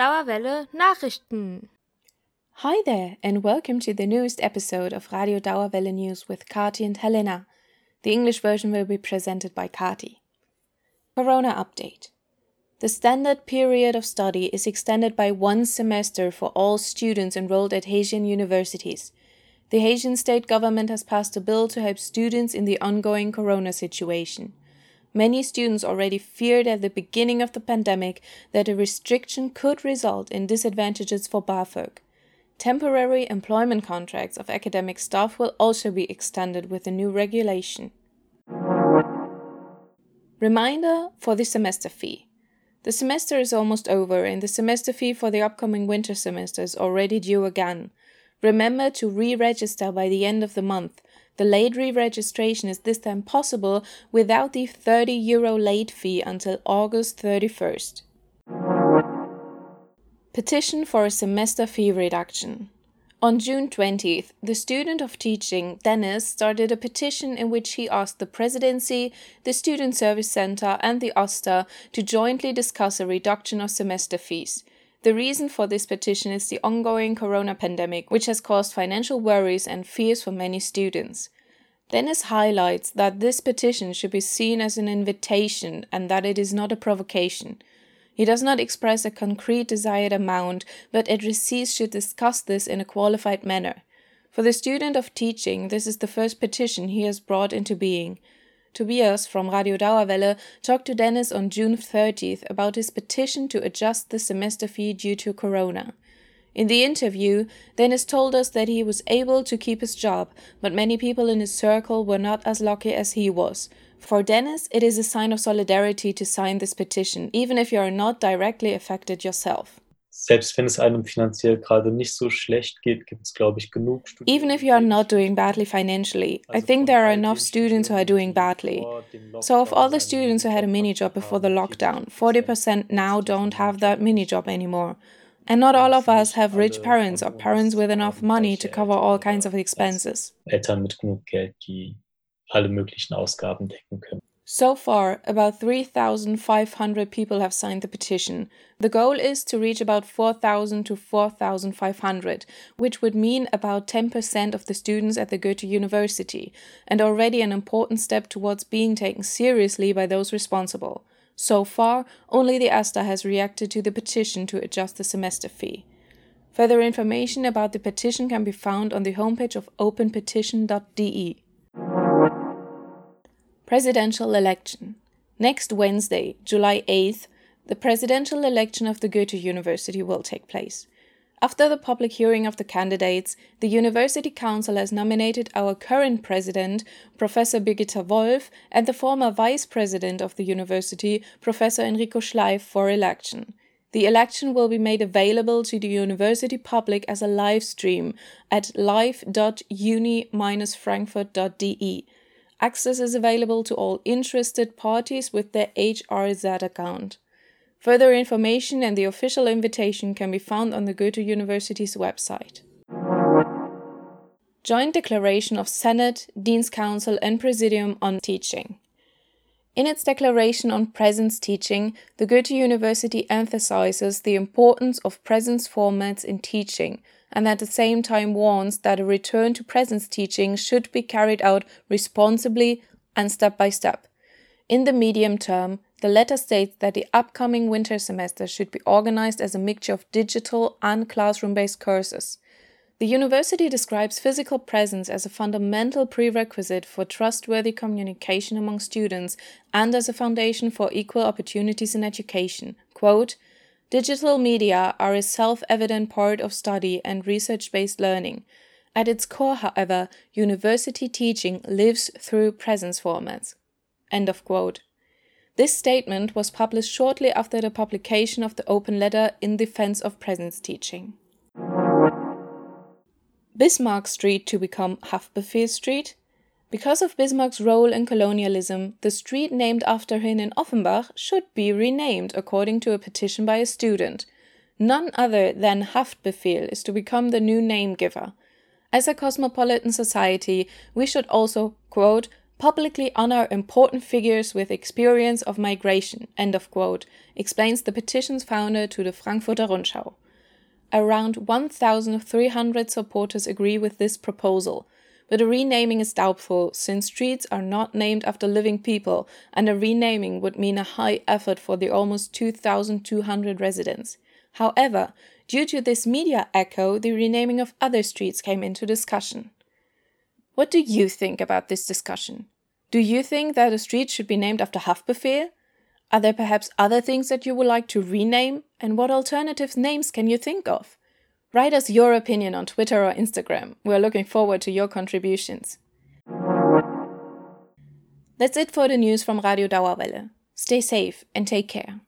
Dauerwelle Nachrichten. Hi there, and welcome to the newest episode of Radio Dauerwelle News with Kati and Helena. The English version will be presented by Kati. Corona update. The standard period of study is extended by one semester for all students enrolled at Hessian universities. The Hessian state government has passed a bill to help students in the ongoing corona situation. Many students already feared at the beginning of the pandemic that a restriction could result in disadvantages for BAföG. Temporary employment contracts of academic staff will also be extended with the new regulation. Reminder for the semester fee. The semester is almost over, and the semester fee for the upcoming winter semester is already due again. Remember to re register by the end of the month the late re-registration is this time possible without the 30 euro late fee until August 31st. Petition for a semester fee reduction. On June 20th, the student of teaching, Dennis, started a petition in which he asked the Presidency, the Student Service Center, and the AStA to jointly discuss a reduction of semester fees. The reason for this petition is the ongoing corona pandemic, which has caused financial worries and fears for many students. Dennis highlights that this petition should be seen as an invitation and that it is not a provocation. He does not express a concrete desired amount, but Edricis should discuss this in a qualified manner. For the student of teaching, this is the first petition he has brought into being. Tobias from Radio Dauerwelle talked to Dennis on June 30th about his petition to adjust the semester fee due to corona. In the interview, Dennis told us that he was able to keep his job, but many people in his circle were not as lucky as he was. For Dennis, it is a sign of solidarity to sign this petition, even if you are not directly affected yourself. Selbst wenn es einem finanziell gerade nicht so schlecht geht, gibt es, glaube ich, genug Studenten. Even if you are not doing badly financially, I think there are enough students who are doing badly. So, of all the students who had a mini job before the lockdown, 40% now don't have that mini job anymore. And not all of us have rich parents or parents with enough money to cover all kinds of expenses. Eltern mit genug Geld, die alle möglichen Ausgaben decken können. So far, about 3,500 people have signed the petition. The goal is to reach about 4,000 to 4,500, which would mean about 10% of the students at the Goethe University, and already an important step towards being taken seriously by those responsible. So far, only the AStA has reacted to the petition to adjust the semester fee. Further information about the petition can be found on the homepage of openpetition.de. Presidential election. Next Wednesday, July 8th, the presidential election of the Goethe University will take place. After the public hearing of the candidates, the University Council has nominated our current president, Professor Birgitta Wolff, and the former vice president of the university, Professor Enrico Schleiff, for election. The election will be made available to the university public as a live stream at live.uni-frankfurt.de. Access is available to all interested parties with their HRZ account. Further information and the official invitation can be found on the Goethe University's website. Joint Declaration of Senate, Dean's Council, and Presidium on Teaching. In its declaration on presence teaching, the Goethe University emphasizes the importance of presence formats in teaching and at the same time warns that a return to presence teaching should be carried out responsibly and step by step. In the medium term, the letter states that the upcoming winter semester should be organized as a mixture of digital and classroom based courses. The university describes physical presence as a fundamental prerequisite for trustworthy communication among students and as a foundation for equal opportunities in education. Quote, Digital media are a self evident part of study and research based learning. At its core, however, university teaching lives through presence formats. End of quote. This statement was published shortly after the publication of the open letter in defense of presence teaching. Bismarck Street to become Haftbefehl Street because of Bismarck's role in colonialism, the street named after him in Offenbach should be renamed according to a petition by a student. None other than Haftbefehl is to become the new name giver. As a cosmopolitan society, we should also, quote, publicly honor important figures with experience of migration, end of quote, explains the petition's founder to the Frankfurter Rundschau. Around 1,300 supporters agree with this proposal, but a renaming is doubtful since streets are not named after living people, and a renaming would mean a high effort for the almost 2,200 residents. However, due to this media echo, the renaming of other streets came into discussion. What do you think about this discussion? Do you think that a street should be named after Haftbefehl? Are there perhaps other things that you would like to rename? And what alternative names can you think of? Write us your opinion on Twitter or Instagram. We're looking forward to your contributions. That's it for the news from Radio Dauerwelle. Stay safe and take care.